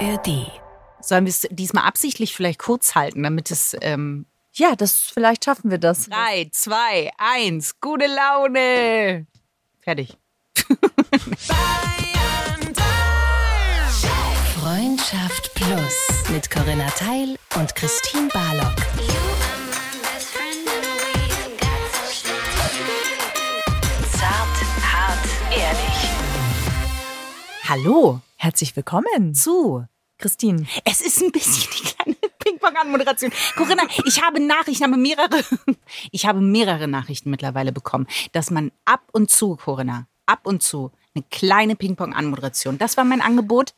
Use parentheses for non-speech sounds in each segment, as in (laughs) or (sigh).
ARD. Sollen wir es diesmal absichtlich vielleicht kurz halten, damit es. Ähm ja, das vielleicht schaffen wir das. Drei, zwei, eins, gute Laune. Fertig. Freundschaft Plus mit Corinna Teil und Christine Barlock. Zart, hart, ehrlich. Hallo Herzlich willkommen zu. Christine. Es ist ein bisschen die kleine (laughs) Ping-Pong-Anmoderation. Corinna, ich habe Nachrichten, habe mehrere, (laughs) ich habe mehrere Nachrichten mittlerweile bekommen, dass man ab und zu, Corinna, ab und zu eine kleine Ping-Pong-Anmoderation. Das war mein Angebot.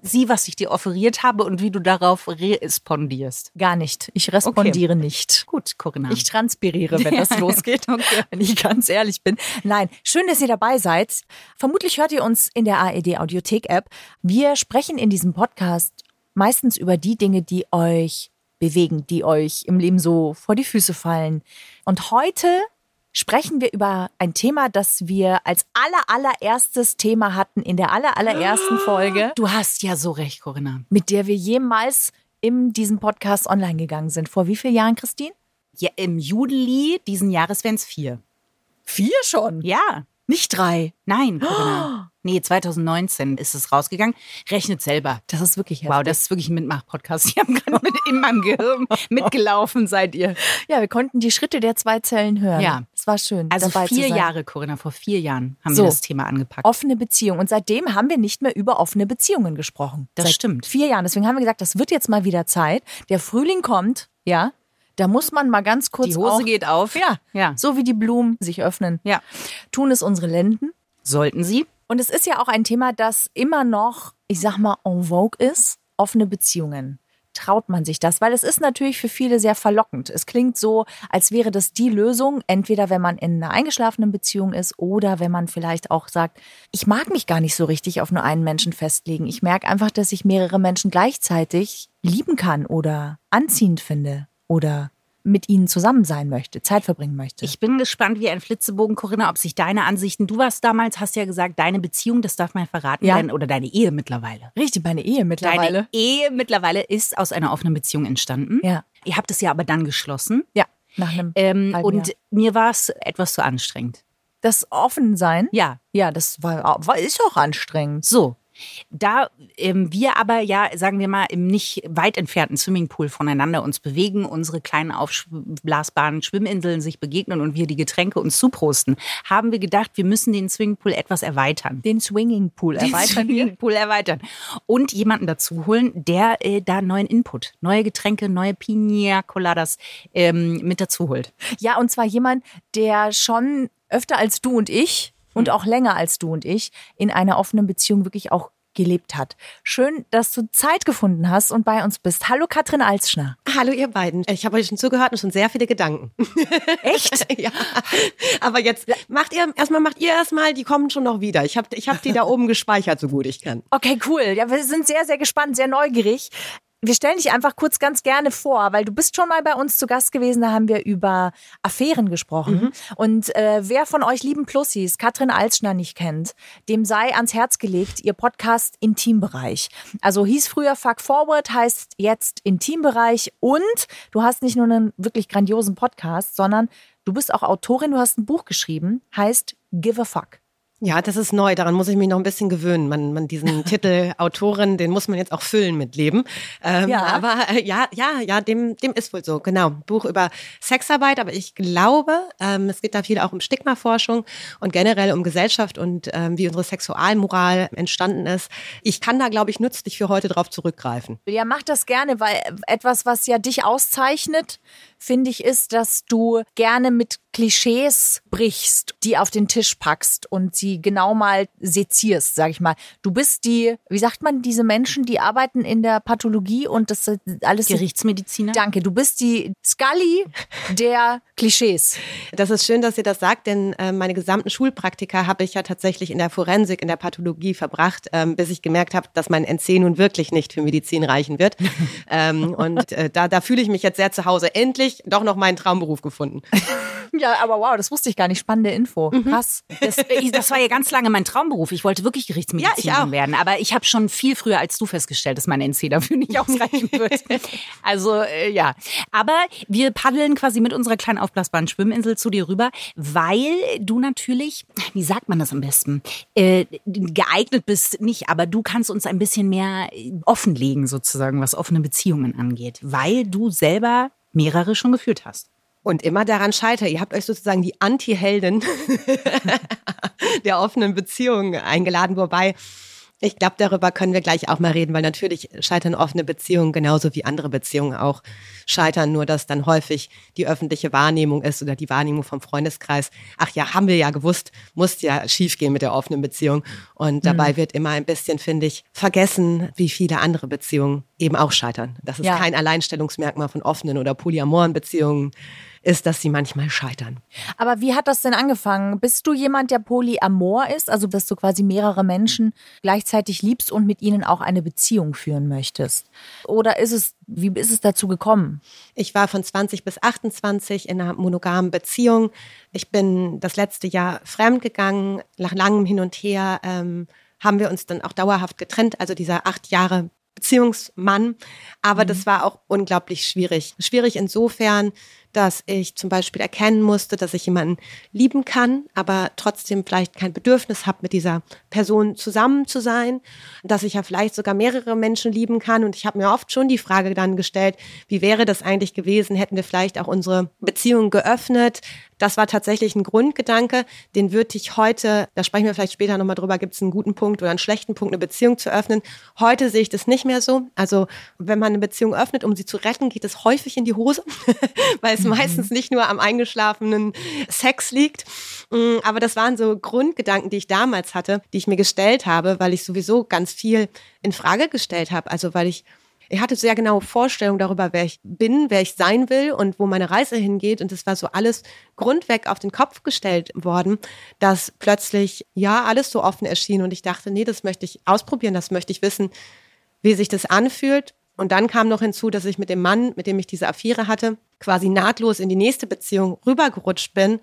Sieh, was ich dir offeriert habe und wie du darauf respondierst. Gar nicht. Ich respondiere nicht. Gut, Corinna. Ich transpiriere, wenn das (laughs) losgeht. Okay. Wenn ich ganz ehrlich bin. Nein, schön, dass ihr dabei seid. Vermutlich hört ihr uns in der AED Audiothek App. Wir sprechen in diesem Podcast meistens über die Dinge, die euch bewegen, die euch im Leben so vor die Füße fallen. Und heute sprechen wir über ein Thema, das wir als aller allererstes Thema hatten in der aller allerersten (gasps) Folge, du hast ja so recht, Corinna. mit der wir jemals in diesem Podcast online gegangen sind. Vor wie vielen Jahren, Christine? Ja, Im Juli diesen Jahres wären es vier. Vier schon. Ja. Nicht drei. Nein, (gasps) Corinna. Nee, 2019 ist es rausgegangen. Rechnet selber. Das ist wirklich heftig. Wow, das ist wirklich ein Mitmach-Podcast. (laughs) Ich habe gerade mit in meinem Gehirn mitgelaufen, seid ihr. Ja, wir konnten die Schritte der zwei Zellen hören. Ja. Es war schön. Also vier. Jahre, Corinna, vor vier Jahren haben So. wir das Thema angepackt. Offene Beziehung. Und seitdem haben wir nicht mehr über offene Beziehungen gesprochen. Das Seit stimmt. Vier Jahren. Deswegen haben wir gesagt, das wird jetzt mal wieder Zeit. Der Frühling kommt, ja. Da muss man mal ganz kurz Die Hose auch, geht auf. Ja, Ja. so wie die Blumen sich öffnen. Ja. Tun es unsere Lenden. Sollten Sie? Und es ist ja auch ein Thema, das immer noch, ich sag mal, en vogue ist. Offene Beziehungen. Traut man sich das? Weil es ist natürlich für viele sehr verlockend. Es klingt so, als wäre das die Lösung, entweder wenn man in einer eingeschlafenen Beziehung ist oder wenn man vielleicht auch sagt, ich mag mich gar nicht so richtig auf nur einen Menschen festlegen. Ich merke einfach, dass ich mehrere Menschen gleichzeitig lieben kann oder anziehend finde oder mit ihnen zusammen sein möchte, Zeit verbringen möchte. Ich bin gespannt wie ein Flitzebogen, Corinna, ob sich deine Ansichten, du warst damals, hast ja gesagt, deine Beziehung, das darf man verraten, Ja. dein, oder deine Ehe mittlerweile. Richtig, meine Ehe mittlerweile. Deine Ehe mittlerweile ist aus einer offenen Beziehung entstanden. Ja. Ihr habt es ja aber dann geschlossen. Ja, nach einem Ähm, und Jahr. mir war es etwas zu anstrengend. Das Offensein, Ja, ja, das war, war ist auch anstrengend. so. Da ähm, wir aber ja, sagen wir mal, im nicht weit entfernten Swimmingpool voneinander uns bewegen, unsere kleinen aufblasbaren Schwimminseln sich begegnen und wir die Getränke uns zuprosten, haben wir gedacht, wir müssen den Swimmingpool etwas erweitern. Den Swinging Pool Den erweitern wir. Swimmingpool erweitern. Und jemanden dazu holen, der äh, da neuen Input, neue Getränke, neue Pina Coladas ähm, mit dazu holt. Ja, und zwar jemand, der schon öfter als du und ich und auch länger als du und ich in einer offenen Beziehung wirklich auch gelebt hat. Schön, dass du Zeit gefunden hast und bei uns bist. Hallo Katrin Alsschner. Hallo ihr beiden. Ich habe euch schon zugehört und schon sehr viele Gedanken. Echt? (laughs) ja. Aber jetzt macht ihr erstmal macht ihr erstmal, die kommen schon noch wieder. Ich habe ich hab die da oben gespeichert, so gut ich kann. Okay, cool. Ja, wir sind sehr, sehr gespannt, sehr neugierig. Wir stellen dich einfach kurz ganz gerne vor, weil du bist schon mal bei uns zu Gast gewesen, da haben wir über Affären gesprochen. Und äh, wer von euch lieben Plussis Katrin Alsschner nicht kennt, dem sei ans Herz gelegt ihr Podcast Intimbereich. Also hieß früher Fuck Forward, heißt jetzt Intimbereich und du hast nicht nur einen wirklich grandiosen Podcast, sondern du bist auch Autorin, du hast ein Buch geschrieben, heißt Give a Fuck. Ja, das ist neu. Daran muss ich mich noch ein bisschen gewöhnen. Man, man diesen (laughs) Titel Autorin, den muss man jetzt auch füllen mit Leben. Ähm, Ja. Aber äh, ja, ja, ja, dem, dem ist wohl so. Genau. Buch über Sexarbeit, aber ich glaube, ähm, es geht da viel auch um Stigmaforschung und generell um Gesellschaft und ähm, wie unsere Sexualmoral entstanden ist. Ich kann da, glaube ich, nützlich für heute drauf zurückgreifen. Ja, mach das gerne, weil etwas, was ja dich auszeichnet, finde ich, ist, dass du gerne mit Klischees brichst, die auf den Tisch packst und sie genau mal sezierst, sag ich mal. Du bist die, wie sagt man, diese Menschen, die arbeiten in der Pathologie und das sind alles. Gerichtsmediziner? Danke, du bist die Scully der Klischees. Das ist schön, dass ihr das sagt, denn äh, meine gesamten Schulpraktika habe ich ja tatsächlich in der Forensik, in der Pathologie verbracht, ähm, bis ich gemerkt habe, dass mein NC nun wirklich nicht für Medizin reichen wird. (laughs) ähm, und äh, da, da fühle ich mich jetzt sehr zu Hause. Endlich ich doch noch meinen Traumberuf gefunden. (laughs) Ja, aber wow, das wusste ich gar nicht. Spannende Info. Krass. Das, äh, das war ja ganz lange mein Traumberuf. Ich wollte wirklich Gerichtsmedizinerin Ja, werden. Aber ich habe schon viel früher als du festgestellt, dass meine NC dafür nicht ausreichen wird. (laughs) Also äh, ja. Aber wir paddeln quasi mit unserer kleinen aufblasbaren Schwimminsel zu dir rüber, weil du natürlich, wie sagt man das am besten, äh, geeignet bist nicht, aber du kannst uns ein bisschen mehr äh, offenlegen sozusagen, was offene Beziehungen angeht, weil du selber mehrere schon geführt hast. Und immer daran scheitert. Ihr habt euch sozusagen die Anti-Heldin (laughs) der offenen Beziehung eingeladen, wobei ich glaube, darüber können wir gleich auch mal reden, weil natürlich scheitern offene Beziehungen genauso wie andere Beziehungen auch scheitern, nur dass dann häufig die öffentliche Wahrnehmung ist oder die Wahrnehmung vom Freundeskreis. Ach ja, haben wir ja gewusst, muss ja schiefgehen mit der offenen Beziehung. Und dabei wird immer ein bisschen, finde ich, vergessen, wie viele andere Beziehungen eben auch scheitern. Das ist Ja. kein Alleinstellungsmerkmal von offenen oder polyamoren Beziehungen ist, dass sie manchmal scheitern. Aber wie hat das denn angefangen? Bist du jemand, der polyamor ist, also dass du quasi mehrere Menschen gleichzeitig liebst und mit ihnen auch eine Beziehung führen möchtest? Oder ist es, wie ist es dazu gekommen? Ich war von 20 bis 28 in einer monogamen Beziehung. Ich bin das letzte Jahr fremd gegangen. Nach langem Hin und Her ähm, haben wir uns dann auch dauerhaft getrennt. Also dieser acht Jahre Beziehungsmann. Aber das war auch unglaublich schwierig. Schwierig insofern, dass ich zum Beispiel erkennen musste, dass ich jemanden lieben kann, aber trotzdem vielleicht kein Bedürfnis habe, mit dieser Person zusammen zu sein. Dass ich ja vielleicht sogar mehrere Menschen lieben kann. Und ich habe mir oft schon die Frage dann gestellt, wie wäre das eigentlich gewesen, hätten wir vielleicht auch unsere Beziehung geöffnet. Das war tatsächlich ein Grundgedanke, den würde ich heute, da sprechen wir vielleicht später nochmal drüber, gibt es einen guten Punkt oder einen schlechten Punkt, eine Beziehung zu öffnen. Heute sehe ich das nicht mehr so. Also wenn man eine Beziehung öffnet, um sie zu retten, geht es häufig in die Hose, (laughs) weil es meistens nicht nur am eingeschlafenen Sex liegt. Mm, Aber das waren so Grundgedanken, die ich damals hatte, die ich mir gestellt habe, weil ich sowieso ganz viel in Frage gestellt habe. Also weil ich ich hatte sehr genaue Vorstellungen darüber, wer ich bin, wer ich sein will und wo meine Reise hingeht. Und es war so alles grundweg auf den Kopf gestellt worden, dass plötzlich, ja, alles so offen erschien. Und ich dachte, nee, das möchte ich ausprobieren, das möchte ich wissen, wie sich das anfühlt. Und dann kam noch hinzu, dass ich mit dem Mann, mit dem ich diese Affäre hatte, quasi nahtlos in die nächste Beziehung rübergerutscht bin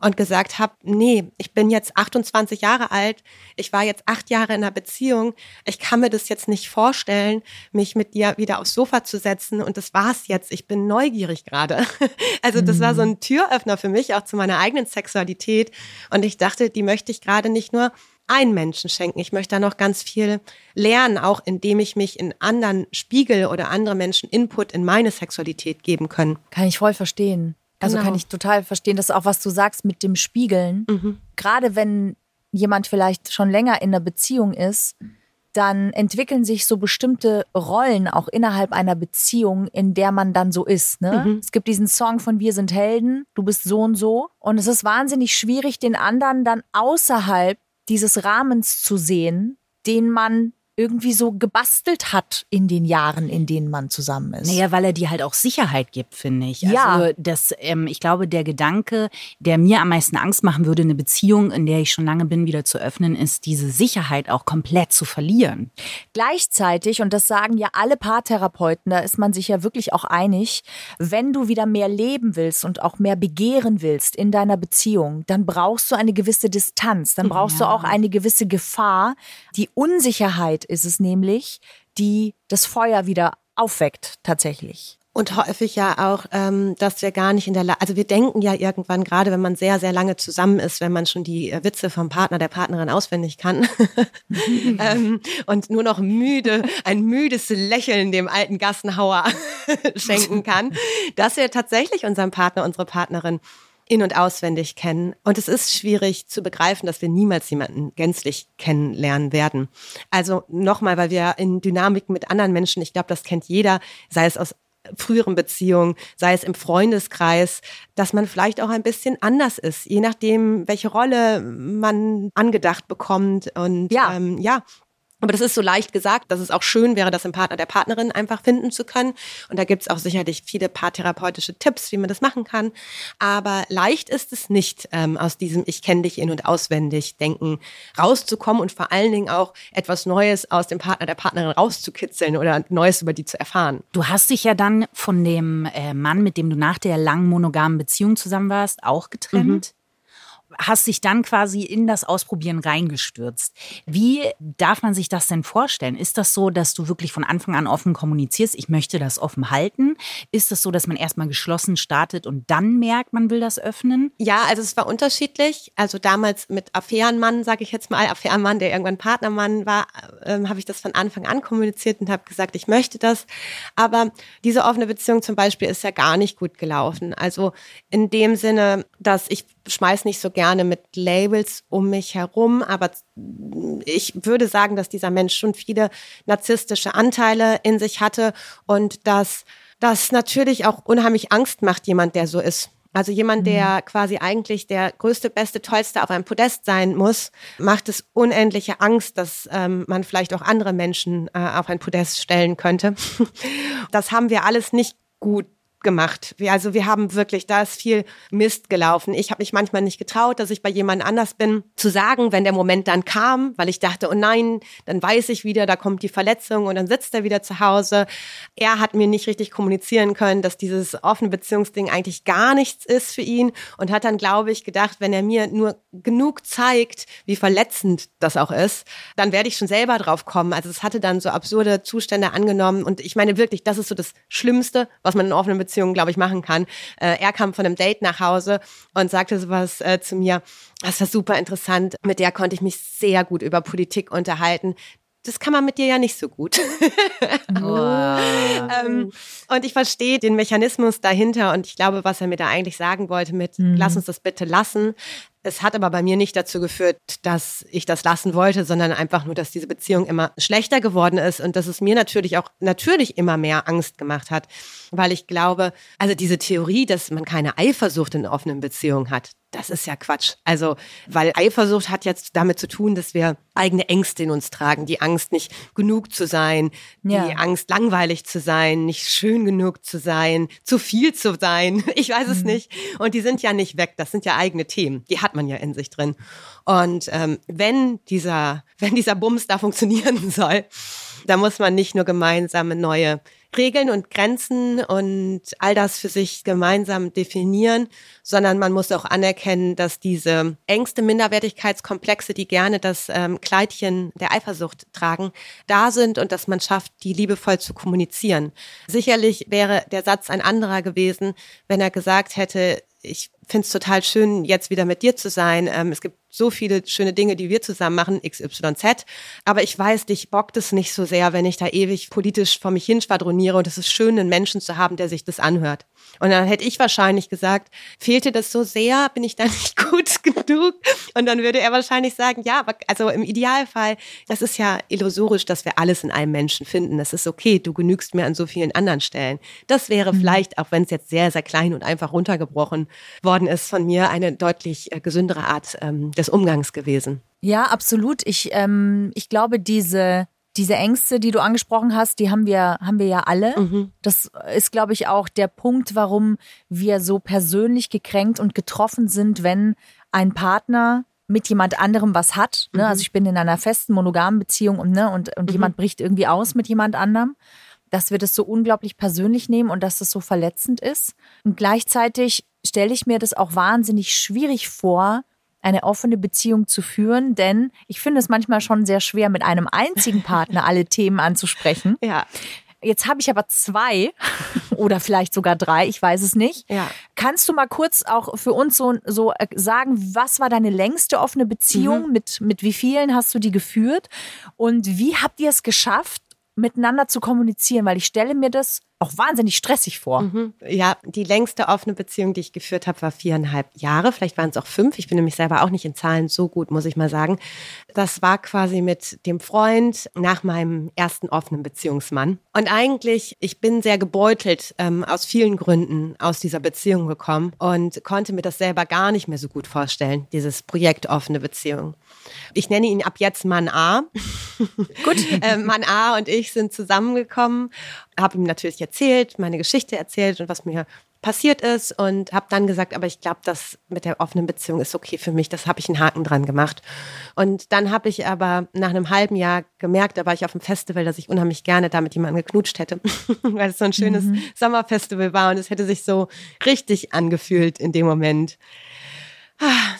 und gesagt habe, nee, ich bin jetzt 28 Jahre alt, ich war jetzt acht Jahre in einer Beziehung, ich kann mir das jetzt nicht vorstellen, mich mit dir wieder aufs Sofa zu setzen und das war's jetzt, ich bin neugierig gerade. (laughs) Also das war so ein Türöffner für mich, auch zu meiner eigenen Sexualität und ich dachte, die möchte ich gerade nicht nur einen Menschen schenken. Ich möchte da noch ganz viel lernen, auch indem ich mich in anderen spiegel oder andere Menschen Input in meine Sexualität geben können. Kann ich voll verstehen. Also Genau. kann ich total verstehen, dass auch was du sagst mit dem Spiegeln. Gerade wenn jemand vielleicht schon länger in einer Beziehung ist, dann entwickeln sich so bestimmte Rollen auch innerhalb einer Beziehung, in der man dann so ist. Ne? Es gibt diesen Song von Wir sind Helden, du bist so und so. Und es ist wahnsinnig schwierig, den anderen dann außerhalb dieses Rahmens zu sehen, den man irgendwie so gebastelt hat in den Jahren, in denen man zusammen ist. Naja, weil er dir halt auch Sicherheit gibt, finde ich. Ja. Also das, ähm, ich glaube, der Gedanke, der mir am meisten Angst machen würde, eine Beziehung, in der ich schon lange bin, wieder zu öffnen, ist diese Sicherheit auch komplett zu verlieren. Gleichzeitig, und das sagen ja alle Paartherapeuten, da ist man sich ja wirklich auch einig, wenn du wieder mehr leben willst und auch mehr begehren willst in deiner Beziehung, dann brauchst du eine gewisse Distanz, dann brauchst du auch eine gewisse Gefahr. Die Unsicherheit ist es nämlich, die das Feuer wieder aufweckt, tatsächlich. Und häufig ja auch, ähm, dass wir gar nicht in der Lage, also wir denken ja irgendwann, gerade wenn man sehr, sehr lange zusammen ist, wenn man schon die äh, Witze vom Partner, der Partnerin auswendig kann (laughs) ähm, und nur noch müde, ein müdes Lächeln dem alten Gassenhauer (laughs) schenken kann, dass wir tatsächlich unseren Partner, unsere Partnerin in- und auswendig kennen. Und es ist schwierig zu begreifen, dass wir niemals jemanden gänzlich kennenlernen werden. Also nochmal, weil wir in Dynamik mit anderen Menschen, ich glaube, das kennt jeder, sei es aus früheren Beziehungen, sei es im Freundeskreis, dass man vielleicht auch ein bisschen anders ist, je nachdem, welche Rolle man angedacht bekommt. Und Ja. ähm, ja, Aber das ist so leicht gesagt, dass es auch schön wäre, das im Partner der Partnerin einfach finden zu können. Und da gibt es auch sicherlich viele paartherapeutische Tipps, wie man das machen kann. Aber leicht ist es nicht, ähm, aus diesem Ich kenne dich in- und auswendig denken rauszukommen und vor allen Dingen auch etwas Neues aus dem Partner der Partnerin rauszukitzeln oder Neues über die zu erfahren. Du hast dich ja dann von dem äh, Mann, mit dem du nach der langen monogamen Beziehung zusammen warst, auch getrennt. Hast dich dann quasi in das Ausprobieren reingestürzt. Wie darf man sich das denn vorstellen? Ist das so, dass du wirklich von Anfang an offen kommunizierst, ich möchte das offen halten? Ist das so, dass man erstmal geschlossen startet und dann merkt, man will das öffnen? Ja, also es war unterschiedlich. Also damals mit Affärenmann, sage ich jetzt mal, Affärenmann, der irgendwann Partnermann war, ähm, habe ich das von Anfang an kommuniziert und habe gesagt, ich möchte das. Aber diese offene Beziehung zum Beispiel ist ja gar nicht gut gelaufen. Also in dem Sinne, dass ich schmeiß nicht so gerne mit Labels um mich herum, aber ich würde sagen, dass dieser Mensch schon viele narzisstische Anteile in sich hatte und dass das natürlich auch unheimlich Angst macht, jemand, der so ist. Also jemand, der quasi eigentlich der größte, beste, tollste auf einem Podest sein muss, macht es unendliche Angst, dass ähm, man vielleicht auch andere Menschen äh, auf ein Podest stellen könnte. (laughs) Das haben wir alles nicht gut gemacht. Wir, also wir haben wirklich, da ist viel Mist gelaufen. Ich habe mich manchmal nicht getraut, dass ich bei jemand anders bin, zu sagen, wenn der Moment dann kam, weil ich dachte, oh nein, dann weiß ich wieder, da kommt die Verletzung und dann sitzt er wieder zu Hause. Er hat mir nicht richtig kommunizieren können, dass dieses offene Beziehungsding eigentlich gar nichts ist für ihn und hat dann, glaube ich, gedacht, wenn er mir nur genug zeigt, wie verletzend das auch ist, dann werde ich schon selber drauf kommen. Also es hatte dann so absurde Zustände angenommen und ich meine wirklich, das ist so das Schlimmste, was man in offenen Beziehungen Beziehung, glaube ich, machen kann. Äh, er kam von einem Date nach Hause und sagte sowas äh, zu mir, das war super interessant, mit der konnte ich mich sehr gut über Politik unterhalten das kann man mit dir ja nicht so gut. (laughs) ähm, und ich verstehe den Mechanismus dahinter und ich glaube, was er mir da eigentlich sagen wollte mit, mhm. lass uns das bitte lassen. Es hat aber bei mir nicht dazu geführt, dass ich das lassen wollte, sondern einfach nur, dass diese Beziehung immer schlechter geworden ist und dass es mir natürlich auch natürlich immer mehr Angst gemacht hat, weil ich glaube, also diese Theorie, dass man keine Eifersucht in offenen Beziehungen hat, das ist ja Quatsch. Also, weil Eifersucht hat jetzt damit zu tun, dass wir eigene Ängste in uns tragen. Die Angst, nicht genug zu sein, ja. die Angst, langweilig zu sein, nicht schön genug zu sein, zu viel zu sein. (laughs) Ich weiß es mhm. nicht. Und die sind ja nicht weg. Das sind ja eigene Themen. Die hat man ja in sich drin. Und ähm, wenn dieser, (laughs) wenn dieser Bums da funktionieren (laughs) soll, da muss man nicht nur gemeinsame neue Regeln und Grenzen und all das für sich gemeinsam definieren, sondern man muss auch anerkennen, dass diese Ängste, Minderwertigkeitskomplexe, die gerne das ähm, Kleidchen der Eifersucht tragen, da sind und dass man schafft, die liebevoll zu kommunizieren. Sicherlich wäre der Satz ein anderer gewesen, wenn er gesagt hätte, ich finde es total schön, jetzt wieder mit dir zu sein. Ähm, es gibt so viele schöne Dinge, die wir zusammen machen, XYZ. Aber ich weiß, dich bockt es nicht so sehr, wenn ich da ewig politisch vor mich hin schwadroniere. Und es ist schön, einen Menschen zu haben, der sich das anhört. Und dann hätte ich wahrscheinlich gesagt, fehlte das so sehr, bin ich da (laughs) nicht gut genug? Und dann würde er wahrscheinlich sagen, ja, aber also im Idealfall, das ist ja illusorisch, dass wir alles in einem Menschen finden. Das ist okay, du genügst mir an so vielen anderen Stellen. Das wäre mhm. vielleicht, auch wenn es jetzt sehr, sehr klein und einfach runtergebrochen worden ist von mir, eine deutlich äh, gesündere Art ähm, des Umgangs gewesen. Ja, absolut. Ich, ähm, ich glaube, diese diese Ängste, die du angesprochen hast, die haben wir, haben wir ja alle. Mhm. Das ist, glaube ich, auch der Punkt, warum wir so persönlich gekränkt und getroffen sind, wenn ein Partner mit jemand anderem was hat. Ne? Mhm. Also ich bin in einer festen monogamen Beziehung und, ne, und, und mhm. jemand bricht irgendwie aus mit jemand anderem. Dass wir das so unglaublich persönlich nehmen und dass das so verletzend ist. Und gleichzeitig stelle ich mir das auch wahnsinnig schwierig vor, eine offene Beziehung zu führen, denn ich finde es manchmal schon sehr schwer, mit einem einzigen Partner alle (laughs) Themen anzusprechen. Ja. Jetzt habe ich aber zwei (laughs) oder vielleicht sogar drei, ich weiß es nicht. Ja. Kannst du mal kurz auch für uns so, so äh, sagen, was war deine längste offene Beziehung? Mhm. Mit, mit wie vielen hast du die geführt? Und wie habt ihr es geschafft, miteinander zu kommunizieren? Weil ich stelle mir das auch wahnsinnig stressig vor. Mhm. Ja, die längste offene Beziehung, die ich geführt habe, war viereinhalb Jahre. Vielleicht waren es auch fünf. Ich bin nämlich selber auch nicht in Zahlen so gut, muss ich mal sagen. Das war quasi mit dem Freund nach meinem ersten offenen Beziehungsmann. Und eigentlich, ich bin sehr gebeutelt ähm, aus vielen Gründen aus dieser Beziehung gekommen und konnte mir das selber gar nicht mehr so gut vorstellen, dieses Projekt offene Beziehung. Ich nenne ihn ab jetzt Mann A. Gut. (laughs) ähm, Mann A und ich sind zusammengekommen, habe ihm natürlich erzählt, meine Geschichte erzählt und was mir passiert ist und habe dann gesagt, aber ich glaube, das mit der offenen Beziehung ist okay für mich. Das habe ich einen Haken dran gemacht. Und dann habe ich aber nach einem halben Jahr gemerkt, da war ich auf dem Festival, dass ich unheimlich gerne da mit jemandem geknutscht hätte, (laughs) weil es so ein schönes mhm. Sommerfestival war und es hätte sich so richtig angefühlt in dem Moment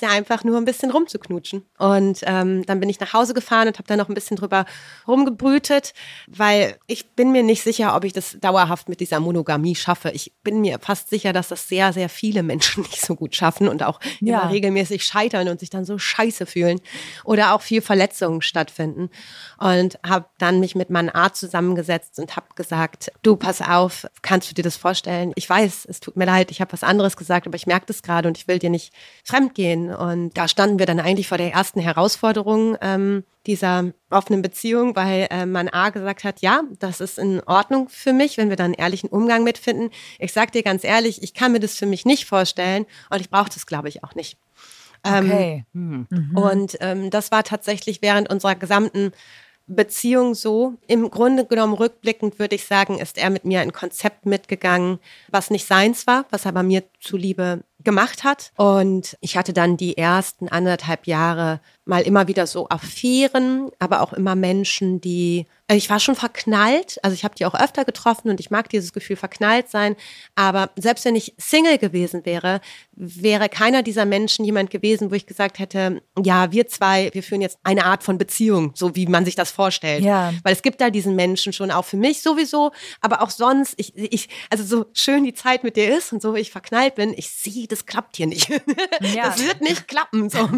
ja, einfach nur ein bisschen rumzuknutschen. Und ähm, dann bin ich nach Hause gefahren und habe da noch ein bisschen drüber rumgebrütet, weil ich bin mir nicht sicher, ob ich das dauerhaft mit dieser Monogamie schaffe. Ich bin mir fast sicher, dass das sehr, sehr viele Menschen (laughs) nicht so gut schaffen und auch ja. immer regelmäßig scheitern und sich dann so scheiße fühlen oder auch viel Verletzungen stattfinden. Und habe dann mich mit meinem Arzt zusammengesetzt und habe gesagt, du, pass auf, kannst du dir das vorstellen? Ich weiß, es tut mir leid, ich habe was anderes gesagt, aber ich merke das gerade und ich will dir nicht fremd gehen. Und da standen wir dann eigentlich vor der ersten Herausforderung ähm, dieser offenen Beziehung, weil äh, man A gesagt hat, ja, das ist in Ordnung für mich, wenn wir dann einen ehrlichen Umgang mitfinden. Ich sag dir ganz ehrlich, ich kann mir das für mich nicht vorstellen und ich brauche das, glaube ich, auch nicht. Ähm, okay. Ähm, mhm. Und ähm, das war tatsächlich während unserer gesamten Beziehung so. Im Grunde genommen rückblickend würde ich sagen, ist er mit mir ein Konzept mitgegangen, was nicht seins war, was aber mir zuliebe gemacht hat. Und ich hatte dann die ersten anderthalb Jahre mal immer wieder so Affären, aber auch immer Menschen, die ich war schon verknallt, also ich habe die auch öfter getroffen und ich mag dieses Gefühl verknallt sein, aber selbst wenn ich Single gewesen wäre, wäre keiner dieser Menschen jemand gewesen, wo ich gesagt hätte, ja, wir zwei, wir führen jetzt eine Art von Beziehung, so wie man sich das vorstellt. Ja. Weil es gibt da diesen Menschen schon auch für mich sowieso, aber auch sonst, ich, ich also so schön die Zeit mit dir ist und so wie ich verknallt bin, ich sehe, das klappt hier nicht. (laughs) Ja. Das wird nicht klappen, so.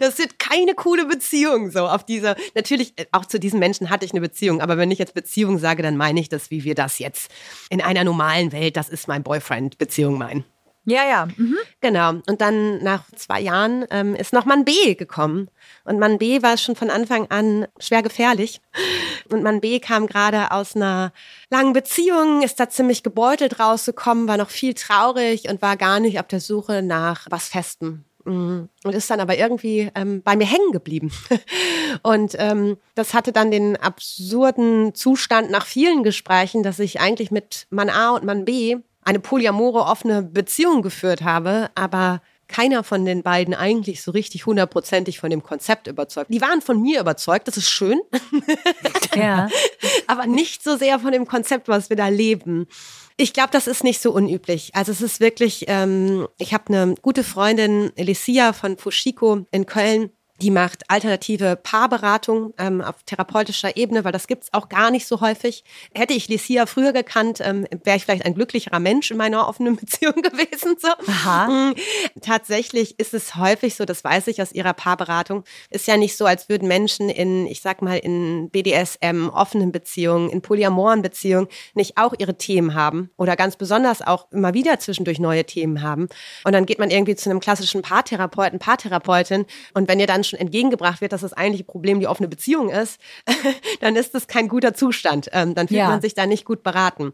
Das wird keine coole Beziehung, so auf diese, natürlich, auch zu diesen Menschen hatte ich eine Beziehung Beziehung. Aber wenn ich jetzt Beziehung sage, dann meine ich das, wie wir das jetzt in einer normalen Welt, das ist mein Boyfriend, Beziehung meinen. Ja, ja. Mhm. Genau. Und dann nach zwei Jahren ähm, ist noch Mann B gekommen. Und Mann B war schon von Anfang an schwer gefährlich. Und Mann B kam gerade aus einer langen Beziehung, ist da ziemlich gebeutelt rausgekommen, war noch viel traurig und war gar nicht auf der Suche nach was Festem. Mhm. Und ist dann aber irgendwie ähm, bei mir hängen geblieben. (laughs) Und ähm, das hatte dann den absurden Zustand nach vielen Gesprächen, dass ich eigentlich mit Mann A und Mann B eine polyamore offene Beziehung geführt habe, aber keiner von den beiden eigentlich so richtig hundertprozentig von dem Konzept überzeugt. Die waren von mir überzeugt, das ist schön. (laughs) Ja. (laughs) aber nicht so sehr von dem Konzept, was wir da leben. Ich glaube, das ist nicht so unüblich. Also es ist wirklich, ähm, ich habe eine gute Freundin, Alicia von Fushiko in Köln, die macht alternative Paarberatung ähm, auf therapeutischer Ebene, weil das gibt's auch gar nicht so häufig. Hätte ich Licia früher gekannt, ähm, wäre ich vielleicht ein glücklicherer Mensch in meiner offenen (laughs) Beziehung gewesen. So. Aha. Mhm. Tatsächlich ist es häufig so, das weiß ich aus ihrer Paarberatung, ist ja nicht so, als würden Menschen in, ich sag mal, in BDSM, offenen Beziehungen, in polyamoren Beziehungen nicht auch ihre Themen haben oder ganz besonders auch immer wieder zwischendurch neue Themen haben. Und dann geht man irgendwie zu einem klassischen Paartherapeuten, Paartherapeutin und wenn ihr dann schon entgegengebracht wird, dass das eigentliche Problem die offene Beziehung ist, (laughs) dann ist das kein guter Zustand. Ähm, dann fühlt ja. man sich da nicht gut beraten.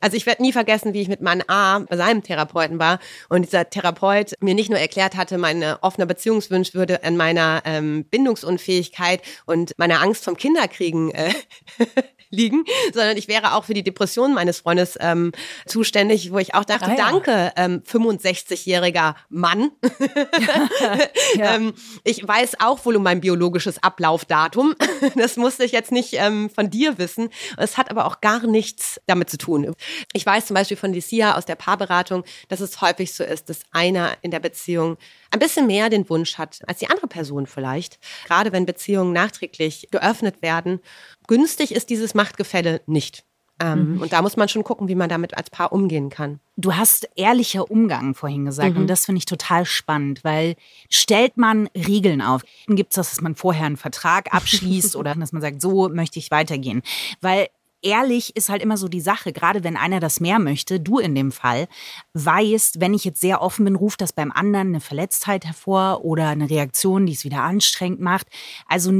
Also ich werde nie vergessen, wie ich mit meinem A bei seinem Therapeuten war und dieser Therapeut mir nicht nur erklärt hatte, meine offene Beziehungswunsch würde an meiner ähm, Bindungsunfähigkeit und meiner Angst vom Kinderkriegen äh, (laughs) liegen, sondern ich wäre auch für die Depression meines Freundes ähm, zuständig, wo ich auch dachte, ah, ja. danke, ähm, 65-jähriger Mann. (laughs) ja. ähm, ich weiß auch wohl um mein biologisches Ablaufdatum. (laughs) das musste ich jetzt nicht ähm, von dir wissen. Es hat aber auch gar nichts damit zu tun. Ich weiß zum Beispiel von Licia aus der Paarberatung, dass es häufig so ist, dass einer in der Beziehung ein bisschen mehr den Wunsch hat als die andere Person vielleicht. Gerade wenn Beziehungen nachträglich geöffnet werden. Günstig ist dieses Machtgefälle nicht. Ähm, mhm. Und da muss man schon gucken, wie man damit als Paar umgehen kann. Du hast ehrlicher Umgang vorhin gesagt mhm. und das finde ich total spannend, weil stellt man Regeln auf, dann gibt es das, dass man vorher einen Vertrag abschließt (laughs) oder dass man sagt, so möchte ich weitergehen. Weil ehrlich ist halt immer so die Sache, gerade wenn einer das mehr möchte, du in dem Fall, weißt, wenn ich jetzt sehr offen bin, ruft das beim anderen eine Verletztheit hervor oder eine Reaktion, die es wieder anstrengend macht. Also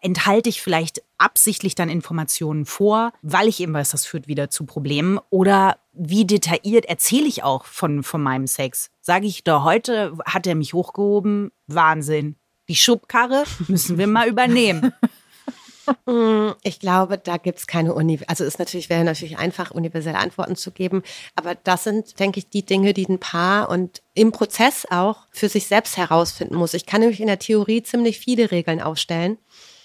enthalte ich vielleicht absichtlich dann Informationen vor, weil ich eben weiß, das führt wieder zu Problemen oder wie detailliert erzähle ich auch von, von meinem Sex? Sage ich da heute, hat er mich hochgehoben? Wahnsinn Die Schubkarre müssen wir mal übernehmen. (laughs) Ich glaube, da gibt's keine Uni. Also es natürlich wäre natürlich einfach, universelle Antworten zu geben. Aber das sind, denke ich, die Dinge, die ein Paar und im Prozess auch für sich selbst herausfinden muss. Ich kann nämlich in der Theorie ziemlich viele Regeln aufstellen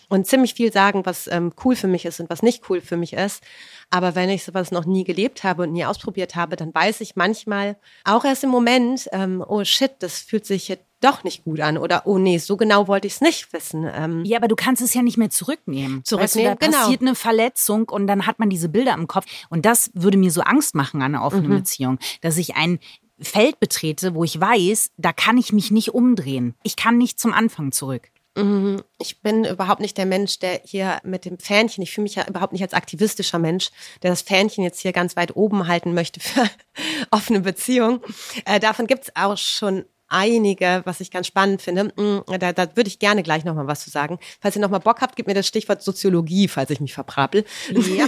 und ziemlich viel sagen, was ähm, cool für mich ist und was nicht cool für mich ist. Aber wenn ich sowas noch nie gelebt habe und nie ausprobiert habe, dann weiß ich manchmal auch erst im Moment, ähm, oh shit, das fühlt sich jetzt doch nicht gut an oder oh nee, so genau wollte ich es nicht wissen. Ähm, Ja, aber du kannst es ja nicht mehr zurücknehmen. Zurücknehmen, weißt du, da genau. passiert eine Verletzung und dann hat man diese Bilder im Kopf. Und das würde mir so Angst machen an einer offenen Mhm. Beziehung, dass ich ein Feld betrete, wo ich weiß, da kann ich mich nicht umdrehen. Ich kann nicht zum Anfang zurück. Mhm. Ich bin überhaupt nicht der Mensch, der hier mit dem Fähnchen, ich fühle mich ja überhaupt nicht als aktivistischer Mensch, der das Fähnchen jetzt hier ganz weit oben halten möchte für (laughs) offene Beziehung. Äh, davon gibt's auch schon einige, was ich ganz spannend finde. Mm, Da, da würde ich gerne gleich nochmal was zu sagen. Falls ihr nochmal Bock habt, gebt mir das Stichwort Soziologie, falls ich mich verprappel. Ja.